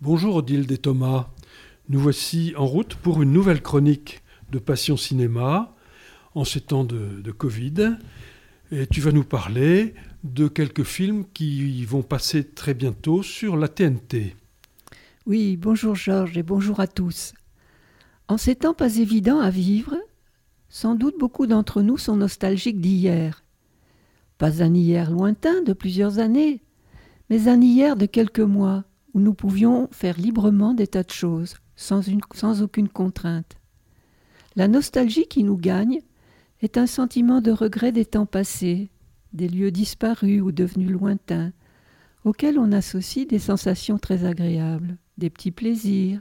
Bonjour Odile et Thomas. Nous voici en route pour une nouvelle chronique de Passion Cinéma en ces temps de Covid. Et tu vas nous parler de quelques films qui vont passer très bientôt sur la TNT. Oui, bonjour Georges et bonjour à tous. En ces temps pas évidents à vivre, sans doute beaucoup d'entre nous sont nostalgiques d'hier. Pas un hier lointain de plusieurs années, mais un hier de quelques mois où nous pouvions faire librement des tas de choses, sans, une, sans aucune contrainte. La nostalgie qui nous gagne est un sentiment de regret des temps passés, des lieux disparus ou devenus lointains, auxquels on associe des sensations très agréables, des petits plaisirs,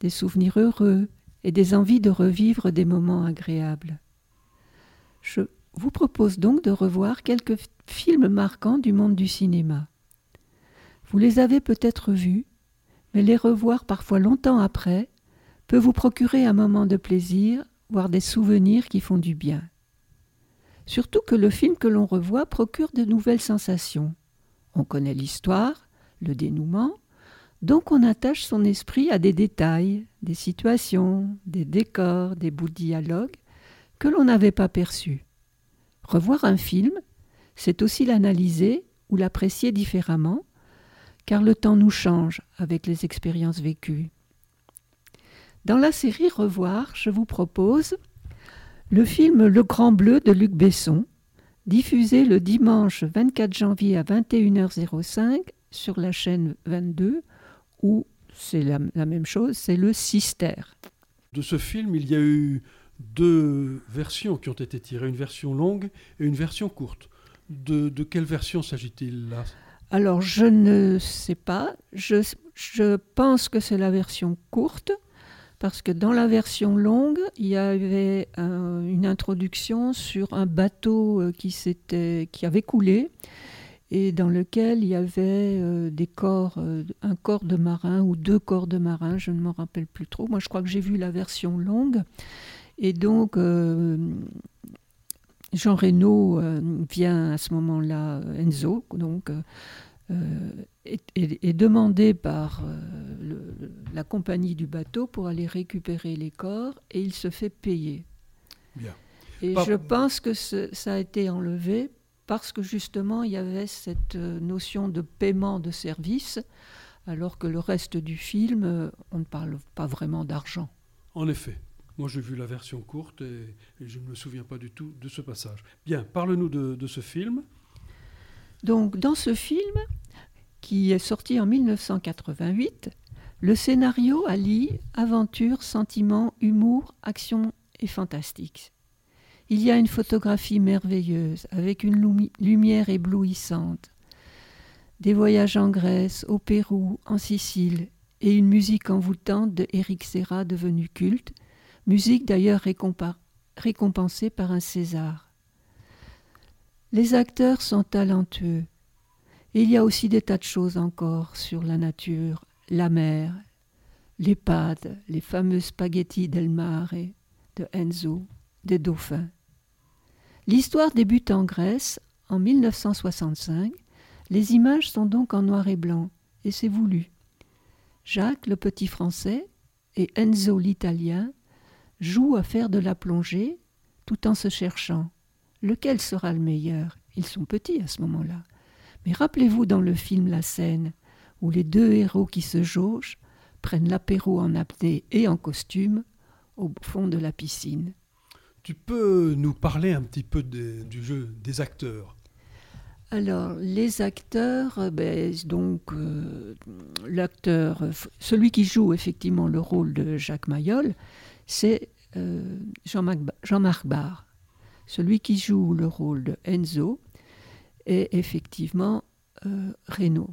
des souvenirs heureux et des envies de revivre des moments agréables. Je vous propose donc de revoir quelques films marquants du monde du cinéma. Vous les avez peut-être vus, mais les revoir parfois longtemps après peut vous procurer un moment de plaisir, voire des souvenirs qui font du bien. Surtout que le film que l'on revoit procure de nouvelles sensations. On connaît l'histoire, le dénouement, donc on attache son esprit à des détails, des situations, des décors, des bouts de dialogue que l'on n'avait pas perçus. Revoir un film, c'est aussi l'analyser ou l'apprécier différemment, car le temps nous change avec les expériences vécues. Dans la série Revoir, je vous propose le film Le Grand Bleu de Luc Besson, diffusé le dimanche 24 janvier à 21h05 sur la chaîne 22, où c'est la, même chose, c'est le Sister. De ce film, il y a eu deux versions qui ont été tirées, une version longue et une version courte. De quelle version s'agit-il là? Alors, je ne sais pas. Je, pense que c'est la version courte, parce que dans la version longue, il y avait un, une introduction sur un bateau euh, qui, qui avait coulé et dans lequel il y avait euh, des corps, euh, un corps de marin ou deux corps de marin, je ne m'en rappelle plus trop. Moi, je crois que j'ai vu la version longue. Et donc, euh, Jean Reno euh, vient à ce moment-là, Enzo, donc, euh, est, est, est, demandé par le, la compagnie du bateau pour aller récupérer les corps et il se fait payer. Bien. Et Par... je pense que ce, ça a été enlevé parce que justement il y avait cette notion de paiement de service, alors que le reste du film, on ne parle pas vraiment d'argent. En effet. Moi, j'ai vu la version courte et, je ne me souviens pas du tout de ce passage. Bien, parle-nous de, de, ce film. Donc, dans ce film, qui est sorti en 1988, le scénario allie aventure, sentiment, humour, action et fantastique. Il y a une photographie merveilleuse avec une lumière éblouissante, des voyages en Grèce, au Pérou, en Sicile et une musique envoûtante de Eric Serra devenue culte musique d'ailleurs récompensée par un César. Les acteurs sont talentueux. Il y a aussi des tas de choses encore sur la nature, la mer, l'EHPAD, les fameux spaghettis del mare de Enzo, des dauphins. L'histoire débute en Grèce en 1965. Les images sont donc en noir et blanc, et c'est voulu. Jacques, le petit français, et Enzo, l'italien, jouent à faire de la plongée tout en se cherchant. Lequel sera le meilleur Ils sont petits à ce moment-là. Mais rappelez-vous dans le film la scène où les deux héros qui se jaugent prennent l'apéro en apnée et en costume au fond de la piscine. Tu peux nous parler un petit peu de, du jeu des acteurs? Alors, les acteurs, ben, donc euh, l'acteur, celui qui joue effectivement le rôle de Jacques Mayol, c'est euh, Jean-Marc Jean. Celui qui joue le rôle de Enzo est effectivement euh, Reynaud.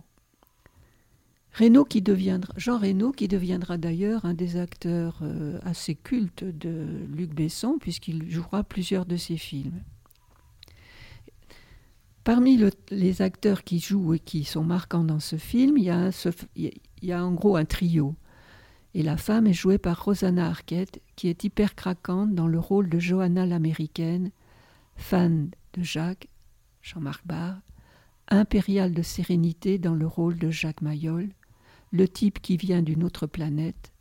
Qui deviendra, Jean Reynaud qui deviendra d'ailleurs un des acteurs euh, assez cultes de Luc Besson puisqu'il jouera plusieurs de ses films. Parmi le, les acteurs qui jouent et qui sont marquants dans ce film, il y a en gros un trio. Et la femme est jouée par Rosanna Arquette, qui est hyper craquante dans le rôle de Johanna l'américaine, fan de Jacques, Jean-Marc Barr, impériale de sérénité dans le rôle de Jacques Mayol, le type qui vient d'une autre planète,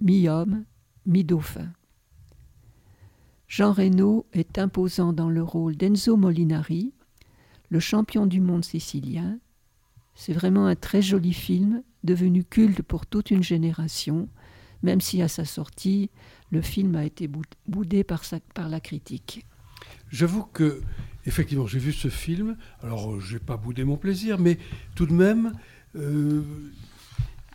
mi-homme, mi-dauphin. Jean Reynaud est imposant dans le rôle d'Enzo Molinari, le champion du monde sicilien. C'est vraiment un très joli film, devenu culte pour toute une génération, même si à sa sortie, le film a été boudé par, la critique. J'avoue que, effectivement, j'ai vu ce film. Alors, je n'ai pas boudé mon plaisir, mais tout de même, euh,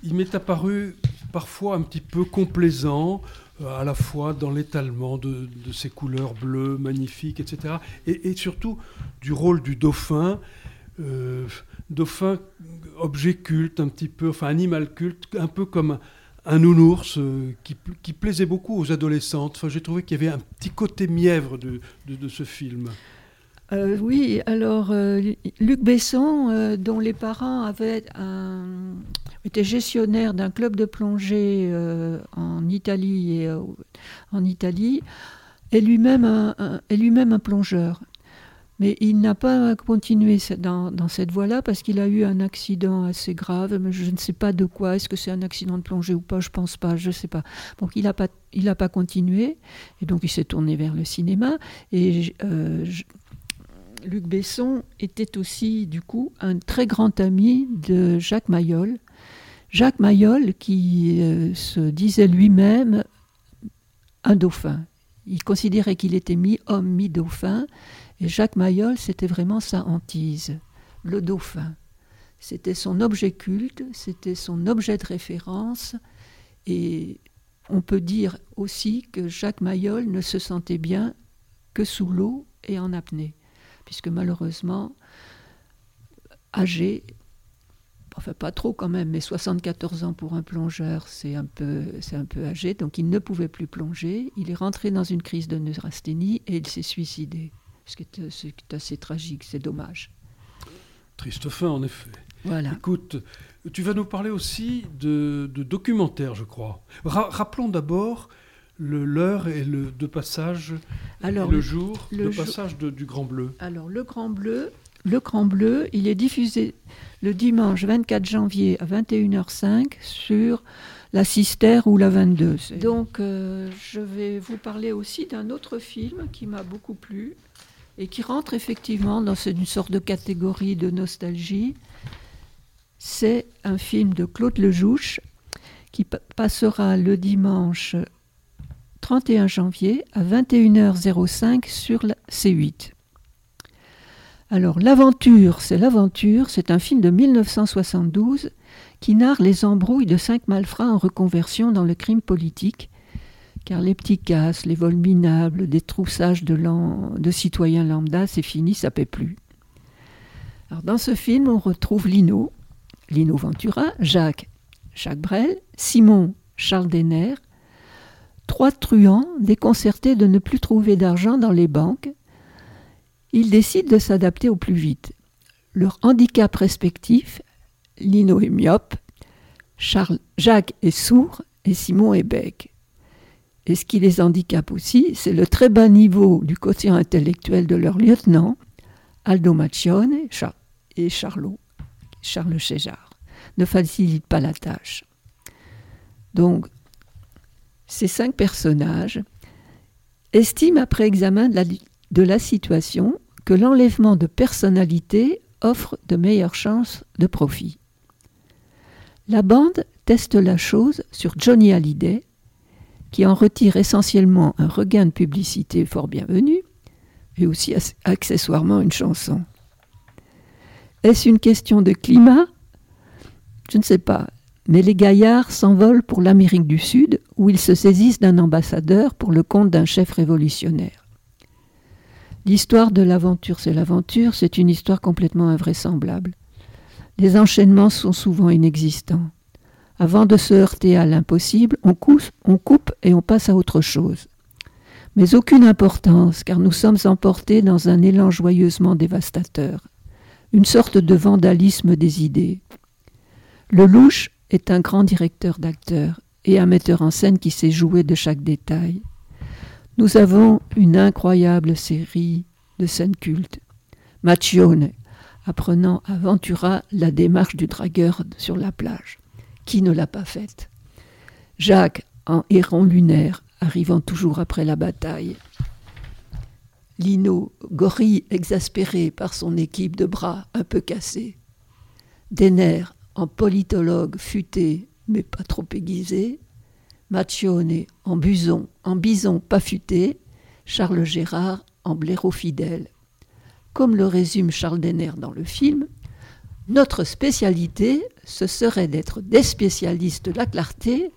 il m'est apparu parfois un petit peu complaisant, euh, à la fois dans l'étalement de, de, ces couleurs bleues magnifiques, etc. Et, surtout du rôle du dauphin. Euh, dauphin, objet culte, un petit peu, enfin animal culte, un peu comme un nounours euh, qui, plaisait beaucoup aux adolescentes. Enfin, J'ai trouvé qu'il y avait un petit côté mièvre de, ce film. Euh, oui, alors Luc Besson, dont les parents avaient un, était gestionnaire d'un club de plongée euh, en Italie et euh, en Italie, est lui-même un plongeur. Mais il n'a pas continué dans, cette voie-là parce qu'il a eu un accident assez grave. Je ne sais pas de quoi. Est-ce que c'est un accident de plongée ou pas? Je pense pas. Je ne sais pas. Donc il n'a pas, il pas continué. Et donc il s'est tourné vers le cinéma. Et euh, Luc Besson était aussi, du coup, un très grand ami de Jacques Mayol, Jacques Mayol, qui euh, se disait lui-même un dauphin. Il considérait qu'il était mi-homme, mi-dauphin, et Jacques Mayol, c'était vraiment sa hantise, le dauphin. C'était son objet culte, c'était son objet de référence, et on peut dire aussi que Jacques Mayol ne se sentait bien que sous l'eau et en apnée, puisque malheureusement, âgé, enfin pas trop quand même, mais 74 ans pour un plongeur, c'est un peu, c'est un peu âgé, donc il ne pouvait plus plonger. Il est rentré dans une crise de neurasthénie et il s'est suicidé. Ce qui est, assez tragique, c'est dommage. Triste fin, en effet. Voilà. Écoute, tu vas nous parler aussi de, documentaires, je crois. rappelons d'abord l'heure et le de passage, Alors, le jour, le, passage du Grand Bleu. Alors le Grand Bleu, le Grand Bleu, il est diffusé le dimanche 24 janvier à 21h05 sur la Cister ou la 22. Donc euh, je vais vous parler aussi d'un autre film qui m'a beaucoup plu et qui rentre effectivement dans une sorte de catégorie de nostalgie. C'est un film de Claude Lejouche qui passera le dimanche 31 janvier à 21h05 sur la C8. Alors, L'Aventure, c'est l'Aventure, c'est un film de 1972 qui narre les embrouilles de cinq malfrats en reconversion dans le crime politique, car les petits casses, les vols minables, des troussages de, de citoyens lambda, c'est fini, ça paie plus. Dans ce film, on retrouve Lino, Lino Ventura, Jacques, Jacques Brel, Simon, Charles Denner, trois truands déconcertés de ne plus trouver d'argent dans les banques, ils décident de s'adapter au plus vite. Leur handicap respectif, Lino est myope, Charles, Jacques est sourd et Simon est bec. Et ce qui les handicape aussi, c'est le très bas niveau du quotient intellectuel de leur lieutenant, Aldo Maccione et Charlot, Charles Chéjard, ne facilite pas la tâche. Donc, ces cinq personnages estiment après examen de la, de la situation que l'enlèvement de personnalité offre de meilleures chances de profit. La bande teste la chose sur Johnny Hallyday, qui en retire essentiellement un regain de publicité fort bienvenu, et aussi accessoirement une chanson. Est-ce une question de climat? Je ne sais pas, mais les gaillards s'envolent pour l'Amérique du Sud, où ils se saisissent d'un ambassadeur pour le compte d'un chef révolutionnaire. L'histoire de l'aventure, c'est l'aventure, c'est une histoire complètement invraisemblable. Les enchaînements sont souvent inexistants. Avant de se heurter à l'impossible, on coupe, et on passe à autre chose. Mais aucune importance, car nous sommes emportés dans un élan joyeusement dévastateur, une sorte de vandalisme des idées. Le louche est un grand directeur d'acteurs et un metteur en scène qui sait jouer de chaque détail. Nous avons une incroyable série de scènes cultes. Macchione, apprenant à Ventura la démarche du dragueur sur la plage. Qui ne l'a pas faite Jacques, en héron lunaire, arrivant toujours après la bataille. Lino, gorille exaspéré par son équipe de bras un peu cassés. Denner, en politologue futé mais pas trop aiguisé. Macione, en buson, en bison pas futé. Charles Gérard, en blaireau fidèle. Comme le résume Charles Denner dans le film, notre spécialité, ce serait d'être des spécialistes de la clarté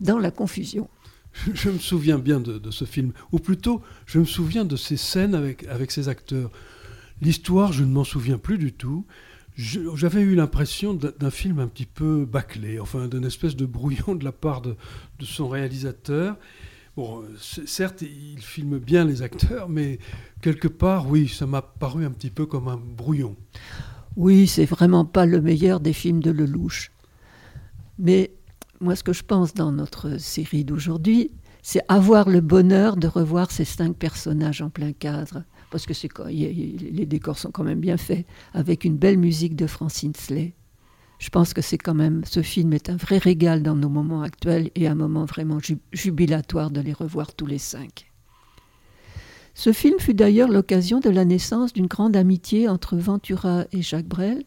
dans la confusion. Je me souviens bien de, ce film, ou plutôt, je me souviens de ces scènes avec, avec ces acteurs. L'histoire, je ne m'en souviens plus du tout. J'avais eu l'impression d'un film un petit peu bâclé, enfin d'une espèce de brouillon de la part de, de son réalisateur. Bon, certes, il filme bien les acteurs, mais quelque part, oui, ça m'a paru un petit peu comme un brouillon. Oui, c'est vraiment pas le meilleur des films de Lelouch. Mais moi, ce que je pense dans notre série d'aujourd'hui, c'est avoir le bonheur de revoir ces cinq personnages en plein cadre. Parce que les décors sont quand même bien faits, avec une belle musique de Francine Slay. Je pense que c'est quand même, ce film est un vrai régal dans nos moments actuels et un moment vraiment jubilatoire de les revoir tous les cinq. Ce film fut d'ailleurs l'occasion de la naissance d'une grande amitié entre Ventura et Jacques Brel.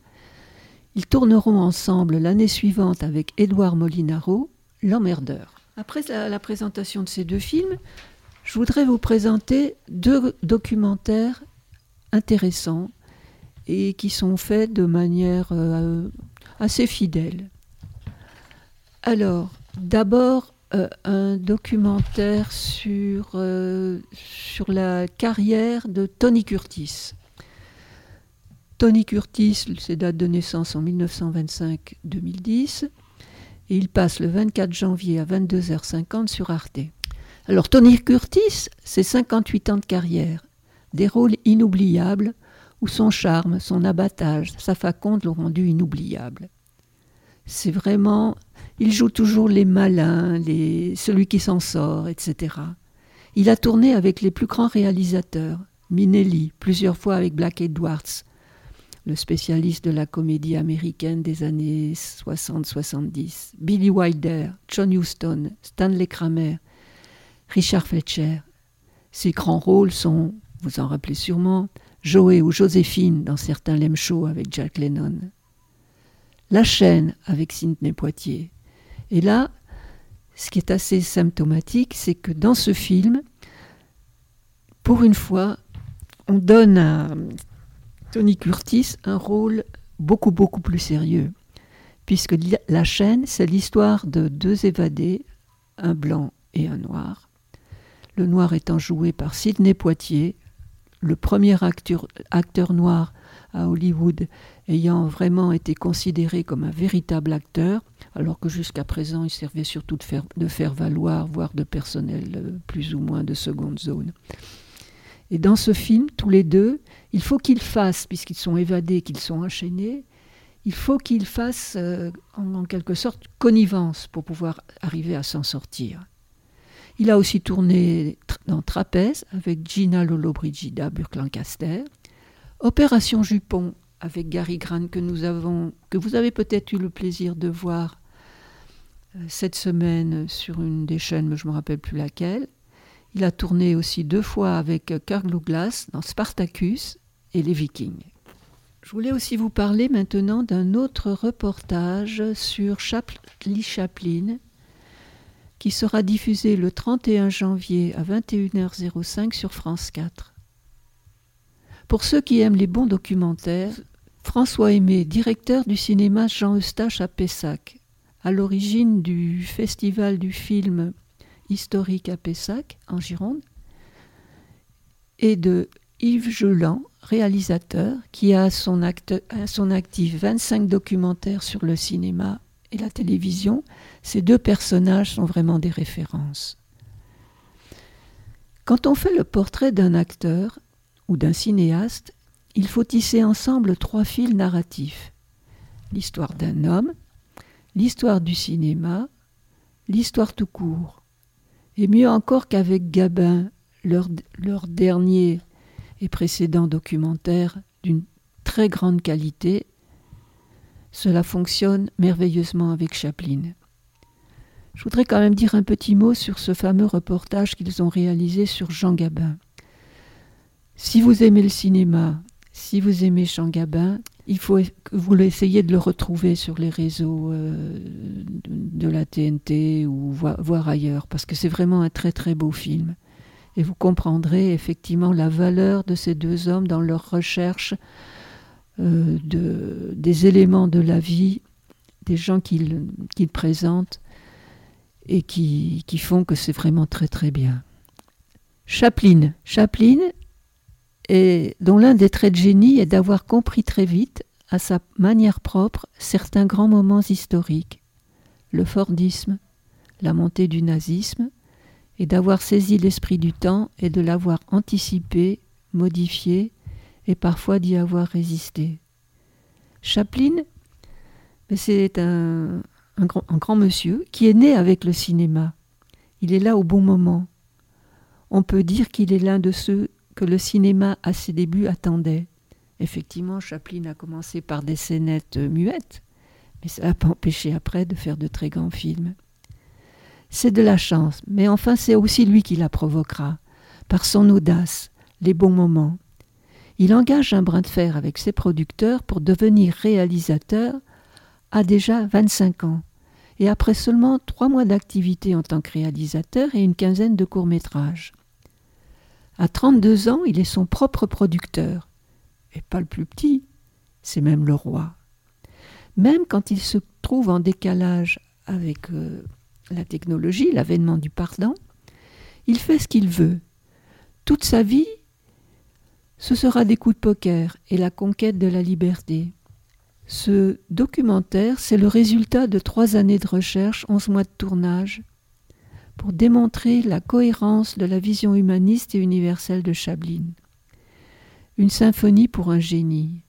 Ils tourneront ensemble l'année suivante avec Édouard Molinaro, L'emmerdeur. Après la, présentation de ces deux films, je voudrais vous présenter deux documentaires intéressants et qui sont faits de manière euh, assez fidèle. Alors, d'abord, euh, un documentaire sur, euh, sur la carrière de Tony Curtis. Tony Curtis, ses dates de naissance en 1925-2010, et il passe le 24 janvier à 22h50 sur Arte. Alors Tony Curtis, c'est 58 ans de carrière, des rôles inoubliables où son charme, son abattage, sa faconde l'ont rendu inoubliable. C'est vraiment il joue toujours les malins, les, celui qui s'en sort, etc. Il a tourné avec les plus grands réalisateurs, Minelli, plusieurs fois avec Black Edwards, le spécialiste de la comédie américaine des années 60-70, Billy Wilder, John Huston, Stanley Kramer, Richard Fletcher. Ses grands rôles sont, vous en rappelez sûrement, Joey ou Joséphine dans certains Lem avec Jack Lennon. La chaîne avec Sidney Poitier, et là, ce qui est assez symptomatique, c'est que dans ce film, pour une fois, on donne à Tony Curtis un rôle beaucoup, beaucoup plus sérieux. Puisque la chaîne, c'est l'histoire de deux évadés, un blanc et un noir. Le noir étant joué par Sidney Poitier, le premier acteur, noir à Hollywood ayant vraiment été considéré comme un véritable acteur, alors que jusqu'à présent il servait surtout de faire, de faire valoir, voire de personnel euh, plus ou moins de seconde zone. Et dans ce film, tous les deux, il faut qu'ils fassent, puisqu'ils sont évadés, qu'ils sont enchaînés, il faut qu'ils fassent euh, en, quelque sorte connivence pour pouvoir arriver à s'en sortir. Il a aussi tourné dans Trapèze avec Gina Lollobrigida, Burke Lancaster, Opération Jupon avec Gary Grant que nous avons, que vous avez peut-être eu le plaisir de voir euh, cette semaine sur une des chaînes, mais je ne me rappelle plus laquelle. Il a tourné aussi deux fois avec Kirk Douglas dans Spartacus et Les Vikings. Je voulais aussi vous parler maintenant d'un autre reportage sur Chaplin qui sera diffusé le 31 janvier à 21h05 sur France 4. Pour ceux qui aiment les bons documentaires, François Aimé, directeur du cinéma Jean Eustache à Pessac, à l'origine du festival du film historique à Pessac, en Gironde, et de Yves Jolan, réalisateur, qui a à son, son actif 25 documentaires sur le cinéma et la télévision. Ces deux personnages sont vraiment des références. Quand on fait le portrait d'un acteur ou d'un cinéaste, il faut tisser ensemble trois fils narratifs. L'histoire d'un homme, l'histoire du cinéma, l'histoire tout court. Et mieux encore qu'avec Gabin, leur, leur dernier et précédent documentaire d'une très grande qualité. Cela fonctionne merveilleusement avec Chaplin. Je voudrais quand même dire un petit mot sur ce fameux reportage qu'ils ont réalisé sur Jean Gabin. Si vous aimez le cinéma, si vous aimez Jean Gabin, il faut que vous essayiez de le retrouver sur les réseaux euh, de la TNT ou voir ailleurs, parce que c'est vraiment un très très beau film. Et vous comprendrez effectivement la valeur de ces deux hommes dans leur recherche euh, de, des éléments de la vie, des gens qu'ils présentent et qui, font que c'est vraiment très très bien. Chaplin. Chaplin, dont l'un des traits de génie est d'avoir compris très vite, à sa manière propre, certains grands moments historiques, le Fordisme, la montée du nazisme, et d'avoir saisi l'esprit du temps et de l'avoir anticipé, modifié, et parfois d'y avoir résisté. Chaplin, c'est un, grand, grand monsieur qui est né avec le cinéma. Il est là au bon moment. On peut dire qu'il est l'un de ceux que le cinéma à ses débuts attendait. Effectivement, Chaplin a commencé par des scénettes muettes, mais ça n'a pas empêché après de faire de très grands films. C'est de la chance, mais enfin c'est aussi lui qui la provoquera, par son audace, les bons moments. Il engage un brin de fer avec ses producteurs pour devenir réalisateur à déjà 25 ans, et après seulement trois mois d'activité en tant que réalisateur et une quinzaine de courts-métrages. À 32 ans, il est son propre producteur. Et pas le plus petit, c'est même le roi. Même quand il se trouve en décalage avec euh, la technologie, l'avènement du pardon, il fait ce qu'il veut. Toute sa vie, ce sera des coups de poker et la conquête de la liberté. Ce documentaire, c'est le résultat de trois années de recherche, onze mois de tournage, pour démontrer la cohérence de la vision humaniste et universelle de Chaplin. Une symphonie pour un génie.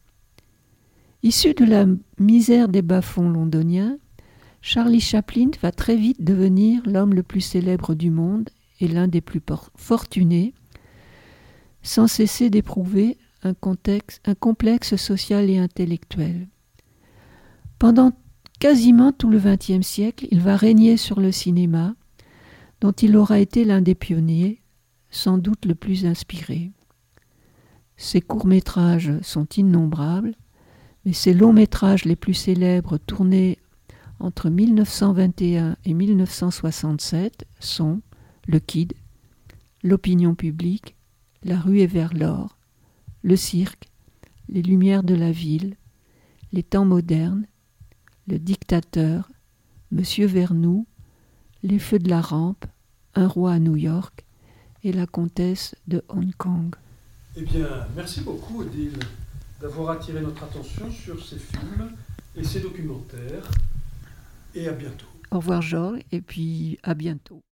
Issu de la misère des bas-fonds londoniens, Charlie Chaplin va très vite devenir l'homme le plus célèbre du monde et l'un des plus fortunés, sans cesser d'éprouver un, un complexe social et intellectuel. Pendant quasiment tout le XXe siècle, il va régner sur le cinéma, dont il aura été l'un des pionniers, sans doute le plus inspiré. Ses courts-métrages sont innombrables, mais ses longs-métrages les plus célèbres tournés entre 1921 et 1967 sont Le Kid, L'opinion publique, La rue est vers l'or, Le cirque, Les lumières de la ville, Les temps modernes, Le dictateur, Monsieur Vernou, les feux de la rampe, Un roi à New York et La comtesse de Hong Kong. Eh bien, merci beaucoup, Odile, d'avoir attiré notre attention sur ces films et ces documentaires. Et à bientôt. Au revoir, Georges, et puis à bientôt.